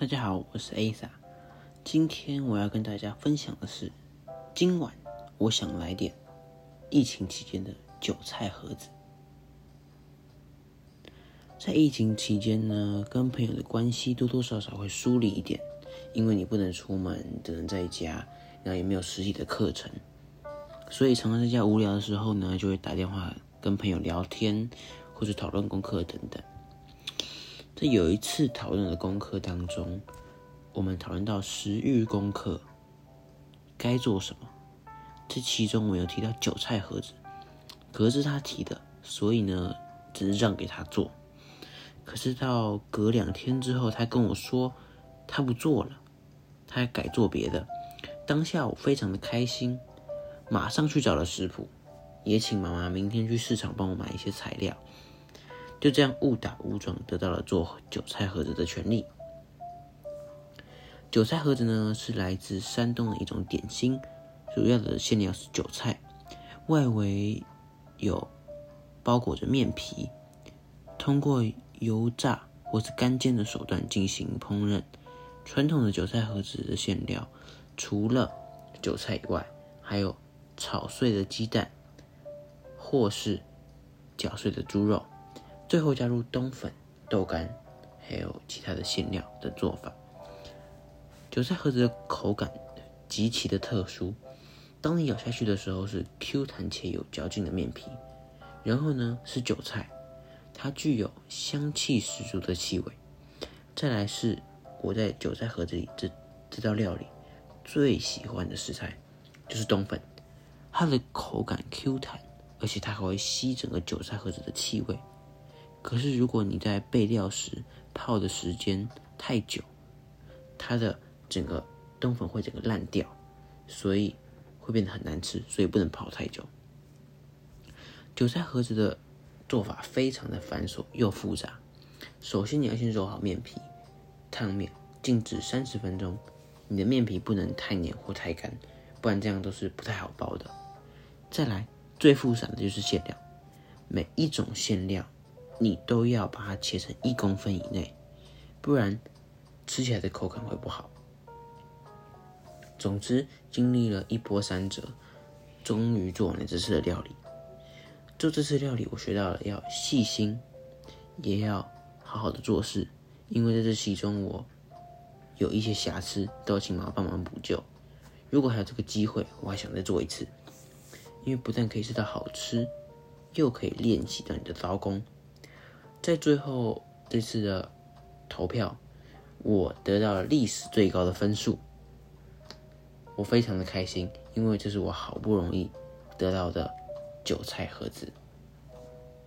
大家好，我是 Asa，今天我要跟大家分享的是，今晚我想来点疫情期间的韭菜盒子。在疫情期间呢，跟朋友的关系多多少少会疏离一点，因为你不能出门，只能在家，然后也没有实体的课程，所以常常在家无聊的时候呢，就会打电话跟朋友聊天，或者讨论功课等等。在有一次讨论的功课当中，我们讨论到食欲功课该做什么。这其中我有提到韭菜盒子，可是他提的，所以呢，只是让给他做。可是到隔两天之后，他跟我说他不做了，他改做别的。当下我非常的开心，马上去找了食谱，也请妈妈明天去市场帮我买一些材料。就这样误打误撞得到了做韭菜盒子的权利。韭菜盒子呢是来自山东的一种点心，主要的馅料是韭菜，外围有包裹着面皮，通过油炸或是干煎的手段进行烹饪。传统的韭菜盒子的馅料除了韭菜以外，还有炒碎的鸡蛋，或是搅碎的猪肉。最后加入冬粉、豆干，还有其他的馅料的做法。韭菜盒子的口感极其的特殊，当你咬下去的时候是 Q 弹且有嚼劲的面皮，然后呢是韭菜，它具有香气十足的气味。再来是我在韭菜盒子里这这道料理最喜欢的食材，就是冬粉，它的口感 Q 弹，而且它还会吸整个韭菜盒子的气味。可是，如果你在备料时泡的时间太久，它的整个冬粉会整个烂掉，所以会变得很难吃，所以不能泡太久。韭菜盒子的做法非常的繁琐又复杂。首先，你要先揉好面皮，烫面，静置三十分钟。你的面皮不能太黏或太干，不然这样都是不太好包的。再来，最复杂的就是馅料，每一种馅料。你都要把它切成一公分以内，不然吃起来的口感会不好。总之，经历了一波三折，终于做完了这次的料理。做这次料理，我学到了要细心，也要好好的做事。因为在这其中，我有一些瑕疵，都要请妈妈帮忙补救。如果还有这个机会，我还想再做一次，因为不但可以吃到好吃，又可以练习到你的刀工。在最后这次的投票，我得到了历史最高的分数，我非常的开心，因为这是我好不容易得到的韭菜盒子。